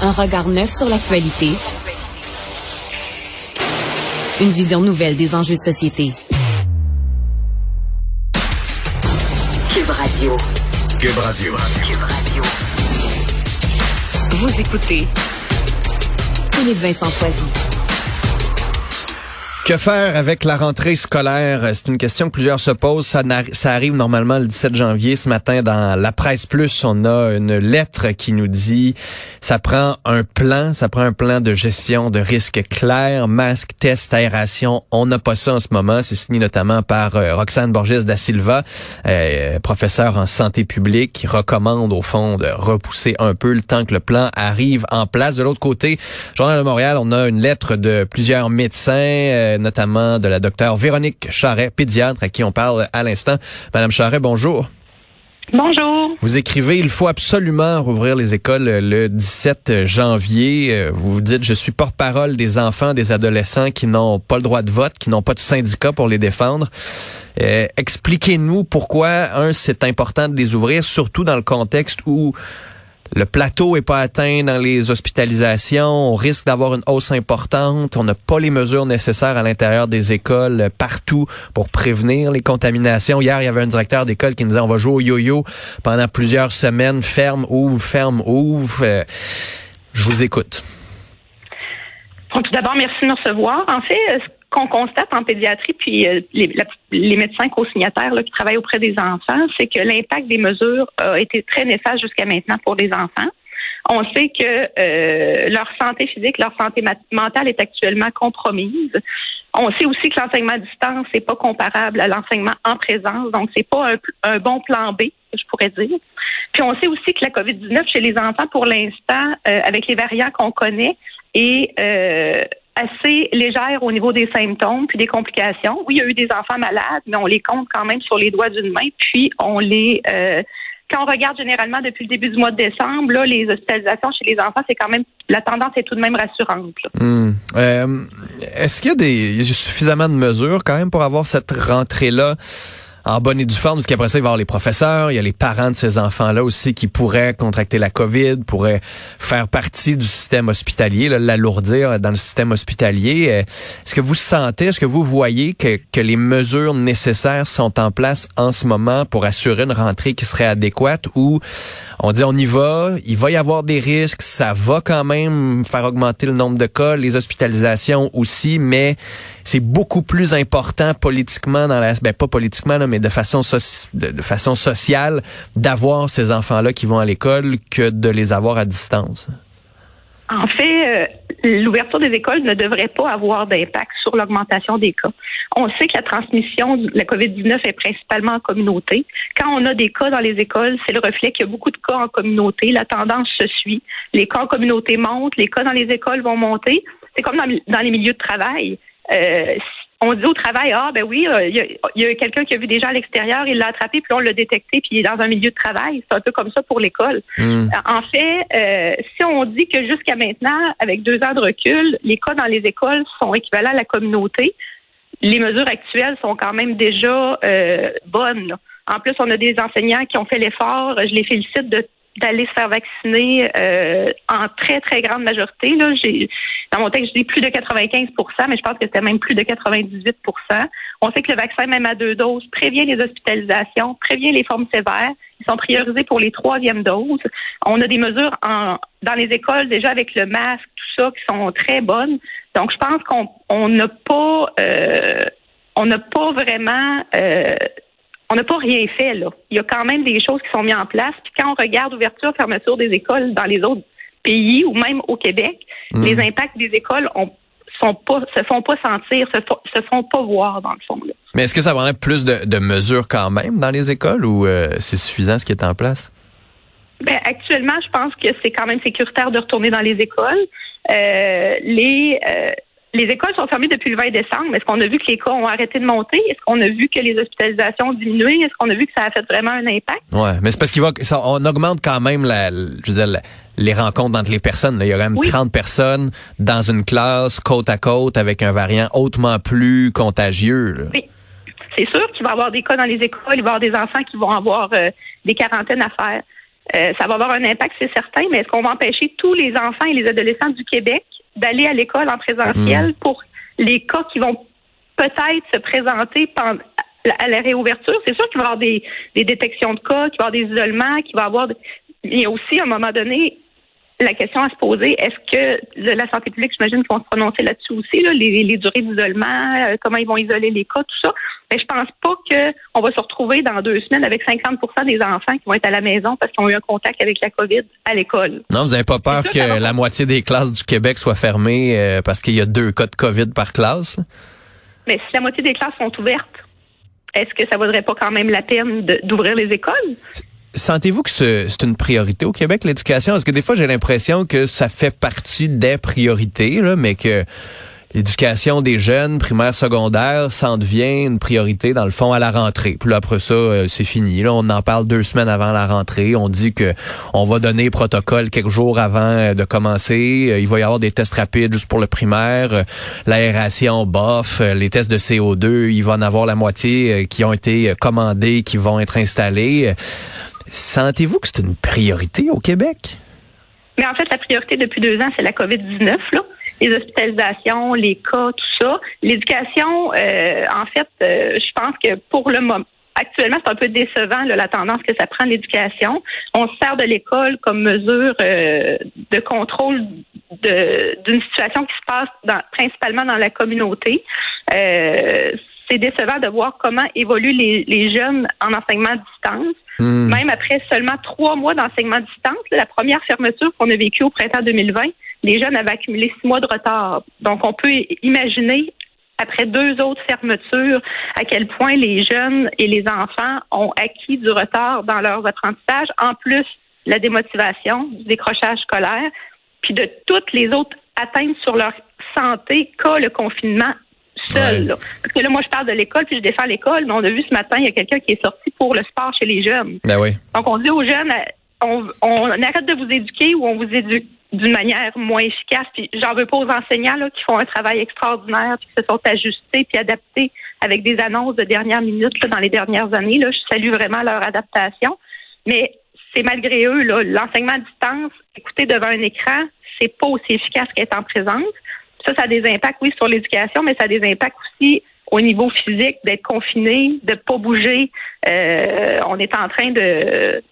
Un regard neuf sur l'actualité. Une vision nouvelle des enjeux de société. Cube Radio. Cube Radio. Cube Radio. Vous écoutez Philippe Vincent Foisy. Que faire avec la rentrée scolaire? C'est une question que plusieurs se posent. Ça, arrive normalement le 17 janvier. Ce matin, dans la presse plus, on a une lettre qui nous dit ça prend un plan, ça prend un plan de gestion de risques clairs, masque, test, aération. On n'a pas ça en ce moment. C'est signé notamment par euh, Roxane Borges da Silva, euh, professeure en santé publique, qui recommande au fond de repousser un peu le temps que le plan arrive en place. De l'autre côté, Journal de Montréal, on a une lettre de plusieurs médecins, euh, notamment de la docteure Véronique Charret, pédiatre, à qui on parle à l'instant. Madame Charret, bonjour. Bonjour. Vous écrivez, il faut absolument rouvrir les écoles le 17 janvier. Vous vous dites, je suis porte-parole des enfants, des adolescents qui n'ont pas le droit de vote, qui n'ont pas de syndicat pour les défendre. Euh, Expliquez-nous pourquoi, un, c'est important de les ouvrir, surtout dans le contexte où le plateau est pas atteint dans les hospitalisations. On risque d'avoir une hausse importante. On n'a pas les mesures nécessaires à l'intérieur des écoles partout pour prévenir les contaminations. Hier, il y avait un directeur d'école qui nous disait on va jouer au yo-yo pendant plusieurs semaines. Ferme, ouvre, ferme, ouvre. Euh, je vous écoute. tout d'abord, merci de me recevoir. En fait, qu'on constate en pédiatrie, puis euh, les, médecins co-signataires qui travaillent auprès des enfants, c'est que l'impact des mesures a été très néfaste jusqu'à maintenant pour les enfants. On sait que euh, leur santé physique, leur santé mentale est actuellement compromise. On sait aussi que l'enseignement à distance n'est pas comparable à l'enseignement en présence, donc c'est pas un, bon plan B, je pourrais dire. Puis on sait aussi que la COVID-19 chez les enfants, pour l'instant, euh, avec les variants qu'on connaît, est assez légère au niveau des symptômes puis des complications. Oui, il y a eu des enfants malades, mais on les compte quand même sur les doigts d'une main. Puis on les euh, quand on regarde généralement depuis le début du mois de décembre, là, les hospitalisations chez les enfants, c'est quand même la tendance est tout de même rassurante. Hmm. Euh, est-ce qu'il y a des il y a suffisamment de mesures quand même pour avoir cette rentrée là? En bonne et due forme, parce qu'après ça, il va y avoir les professeurs, il y a les parents de ces enfants-là aussi qui pourraient contracter la COVID, pourraient faire partie du système hospitalier, l'alourdir dans le système hospitalier. Euh, est-ce que vous sentez, est-ce que vous voyez que, que les mesures nécessaires sont en place en ce moment pour assurer une rentrée qui serait adéquate ou on dit on y va, il va y avoir des risques, ça va quand même faire augmenter le nombre de cas, les hospitalisations aussi, mais c'est beaucoup plus important politiquement dans la ben pas politiquement mais de façon de, façon sociale d'avoir ces enfants-là qui vont à l'école que de les avoir à distance? En fait, euh, l'ouverture des écoles ne devrait pas avoir d'impact sur l'augmentation des cas. On sait que la transmission de la COVID-19 est principalement en communauté. Quand on a des cas dans les écoles, c'est le reflet qu'il y a beaucoup de cas en communauté. La tendance se suit. Les cas en communauté montent, les cas dans les écoles vont monter. C'est comme dans, les milieux de travail. Euh, on dit au travail, ah ben oui, euh, il y a, quelqu'un qui a vu des gens à l'extérieur, il l'a attrapé, puis on l'a détecté, puis il est dans un milieu de travail. C'est un peu comme ça pour l'école. Hmm. Euh, en fait, si on dit que jusqu'à maintenant, avec deux ans de recul, les cas dans les écoles sont équivalents à la communauté, les mesures actuelles sont quand même déjà bonnes. En plus, on a des enseignants qui ont fait l'effort. Je les félicite de d'aller se faire vacciner euh, en très, très grande majorité. Là. J'ai, dans mon texte, je dis plus de 95% mais je pense que c'était même plus de 98% On sait que le vaccin, même à deux doses, prévient les hospitalisations, prévient les formes sévères. Ils sont priorisés pour les troisièmes doses. On a des mesures en, dans les écoles déjà avec le masque, tout ça, qui sont très bonnes. Donc, je pense qu'on n'a pas... Euh, on n'a pas vraiment euh, on n'a pas rien fait là. Il y a quand même des choses qui sont mises en place. Puis quand on regarde ouverture, fermeture des écoles dans les autres pays ou même au Québec, hmm. les impacts des écoles ont sont pas, se font pas sentir, se, se font pas voir dans le fond. Là. Mais est-ce que ça prendrait plus de, mesures quand même dans les écoles ou euh, c'est suffisant ce qui est en place? Ben, actuellement, je pense que c'est quand même sécuritaire de retourner dans les écoles. Euh, les euh, les écoles sont fermées depuis le 20 décembre. Est-ce qu'on a vu que les cas ont arrêté de monter? Est-ce qu'on a vu que les hospitalisations ont diminué? Est-ce qu'on a vu que ça a fait vraiment un impact? Ouais, mais c'est parce qu'il va, on augmente quand même la, je veux dire, les rencontres entre les personnes. Il y a quand même 30 personnes dans une classe côte à côte avec un variant hautement plus contagieux. Oui. C'est sûr qu'il va y avoir des cas dans les écoles, il va y avoir des enfants qui vont avoir euh, des quarantaines à faire. Euh, ça va avoir un impact, c'est certain, mais est-ce qu'on va empêcher tous les enfants et les adolescents du Québec d'aller à l'école en présentiel pour les cas qui vont peut-être se présenter pendant, à la réouverture? C'est sûr qu'il va y avoir des, des détections de cas, qu'il va y avoir des isolements, qu'il va y avoir... Il y a aussi, à un moment donné, la question à se poser, est-ce que la santé publique, j'imagine qu'ils vont se prononcer là-dessus aussi, là, les, les, durées d'isolement, euh, comment ils vont isoler les cas, tout ça. Mais je pense pas qu'on va se retrouver dans deux semaines avec 50% des enfants qui vont être à la maison parce qu'ils ont eu un contact avec la COVID à l'école. Non, vous n'avez pas peur que la moitié des classes du Québec soient fermées euh, parce qu'il y a deux cas de COVID par classe? Mais si la moitié des classes sont ouvertes, est-ce que ça vaudrait pas quand même la peine d'ouvrir les écoles? Sentez-vous que c'est une priorité au Québec, l'éducation? Parce que des fois, j'ai l'impression que ça fait partie des priorités, là, mais que l'éducation des jeunes, primaire, secondaire, ça en devient une priorité, dans le fond, à la rentrée. Puis là, après ça, euh, c'est fini. Là, on en parle deux semaines avant la rentrée. On dit que on va donner protocole quelques jours avant euh, de commencer. Euh, il va y avoir des tests rapides juste pour le primaire. L'aération, bof. Les tests de CO2, il va en avoir la moitié qui ont été commandés, qui vont être installés. Sentez-vous que c'est une priorité au Québec? Mais en fait, la priorité depuis deux ans, c'est la COVID-19, là. Les hospitalisations, les cas, tout ça. L'éducation, euh, en fait, euh, je pense que pour le moment, actuellement, c'est un peu décevant la tendance que ça prend l'éducation. On se sert de l'école comme mesure euh, de contrôle d'une situation qui se passe principalement dans la communauté. C'est décevant de voir comment évoluent les, les jeunes en enseignement à distance. Hmm. Même après seulement trois mois d'enseignement à distance, la première fermeture qu'on a vécue au printemps 2020, les jeunes avaient accumulé six mois de retard. Donc, on peut imaginer, après deux autres fermetures, à quel point les jeunes et les enfants ont acquis du retard dans leurs apprentissages, en plus la démotivation, du décrochage scolaire, puis de toutes les autres atteintes sur leur santé qu'a le confinement Parce que là, moi, je parle de l'école, puis je défends l'école, mais on a vu ce matin, il y a quelqu'un qui est sorti pour le sport chez les jeunes. Ben oui. Donc, on dit aux jeunes, on, on arrête de vous éduquer ou on vous éduque d'une manière moins efficace. Puis j'en veux pas aux enseignants là, qui font un travail extraordinaire, puis qui se sont ajustés puis adaptés avec des annonces de dernière minute dans les dernières années. Là. Je salue vraiment leur adaptation. Mais c'est malgré eux, l'enseignement à distance, écouter devant un écran, c'est pas aussi efficace qu'être en présence. Ça, ça a des impacts, oui, sur l'éducation, mais ça a des impacts aussi au niveau physique, d'être confiné, de pas bouger. Euh, on est en train de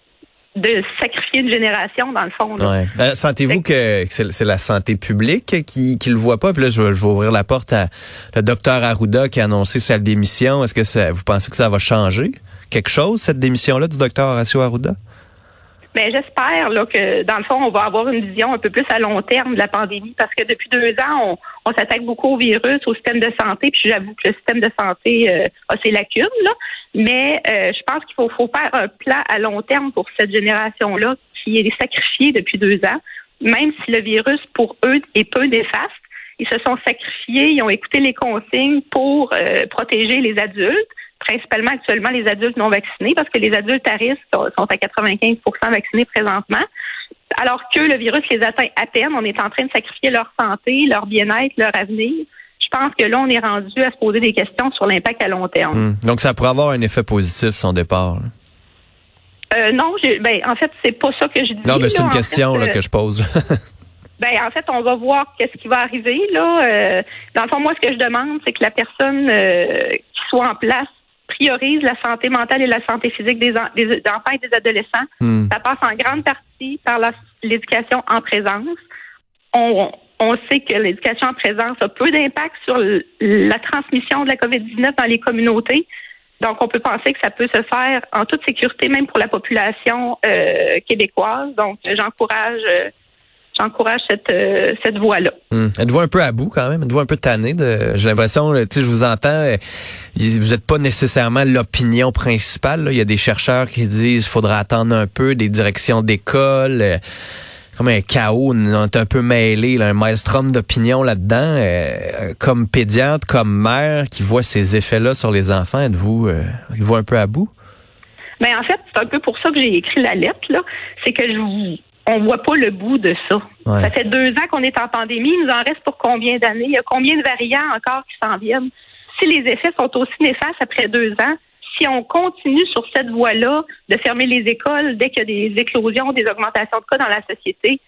de sacrifier une génération, dans le fond. Ouais. Euh, Sentez-vous que, c'est la santé publique qui qui le voit pas? Puis là, je vais, ouvrir la porte à le docteur Arruda qui a annoncé sa démission. Est-ce que ça, vous pensez que ça va changer quelque chose, cette démission-là du docteur Horacio Arruda? Mais ben, j'espère là, que, dans le fond, on va avoir une vision un peu plus à long terme de la pandémie parce que depuis deux ans, on, s'attaque beaucoup au virus, au système de santé, puis j'avoue que le système de santé euh, a ses lacunes, là. Mais euh, je pense qu'il faut, faut faire un plan à long terme pour cette génération-là qui est sacrifiée depuis deux ans, même si le virus, pour eux, est peu néfaste. Ils se sont sacrifiés, ils ont écouté les consignes pour euh, protéger les adultes principalement actuellement les adultes non vaccinés, parce que les adultes à risque sont à 95% vaccinés présentement, alors que le virus les atteint à peine. On est en train de sacrifier leur santé, leur bien-être, leur avenir. Je pense que là, on est rendu à se poser des questions sur l'impact à long terme. Hmm. Donc, ça pourrait avoir un effet positif, son départ. Euh, non, ben, en fait, c'est pas ça que je dis. Non, mais c'est une question là, que je pose. Ben, en fait, on va voir qu'est-ce qui va arriver là. Euh, dans le fond, moi, ce que je demande, c'est que la personne euh, qui soit en place priorise la santé mentale et la santé physique des, enfants et des adolescents. Hmm. Ça passe en grande partie par l'éducation en présence. On, sait que l'éducation en présence a peu d'impact sur la transmission de la COVID-19 dans les communautés. Donc, on peut penser que ça peut se faire en toute sécurité, même pour la population euh, québécoise. Donc, j'encourage euh, j'encourage cette, euh, cette voie-là. Hum. Êtes-vous un peu à bout quand même? Êtes-vous un peu tanné? De... J'ai l'impression, tu sais, je vous entends, euh, vous n'êtes pas nécessairement l'opinion principale. Il y a des chercheurs qui disent qu'il faudra attendre un peu, des directions d'école. Euh, comme un chaos, on est un peu mêlé, un maelstrom d'opinion là-dedans. comme pédiatre, comme mère qui voit ces effets-là sur les enfants, êtes-vous êtes un peu à bout? Mais ben, en fait, c'est un peu pour ça que j'ai écrit la lettre. là. C'est que je vous on voit pas le bout de ça. Ça fait deux ans qu'on est en pandémie. Il nous en reste pour combien d'années? Il y a combien de variants encore qui s'en viennent? Si les effets sont aussi néfastes après deux ans, si on continue sur cette voie-là de fermer les écoles dès qu'il y a des éclosions, des augmentations de cas dans la société,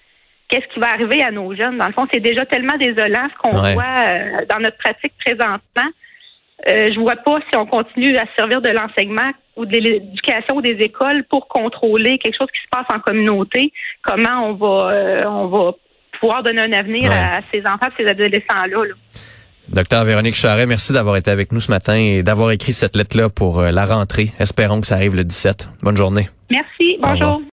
qu'est-ce qui va arriver à nos jeunes? Dans le fond, c'est déjà tellement désolant ce qu'on Ouais. voit euh, dans notre pratique présentement. Euh, je vois pas si on continue à se servir de l'enseignement ou de l'éducation ou des écoles pour contrôler quelque chose qui se passe en communauté, comment on va euh, on va pouvoir donner un avenir Ouais. à ces enfants, ces adolescents-là. là? Docteur Véronique Charret, merci d'avoir été avec nous ce matin et d'avoir écrit cette lettre-là pour euh, la rentrée. Espérons que ça arrive le 17. Bonne journée. Merci, bonjour.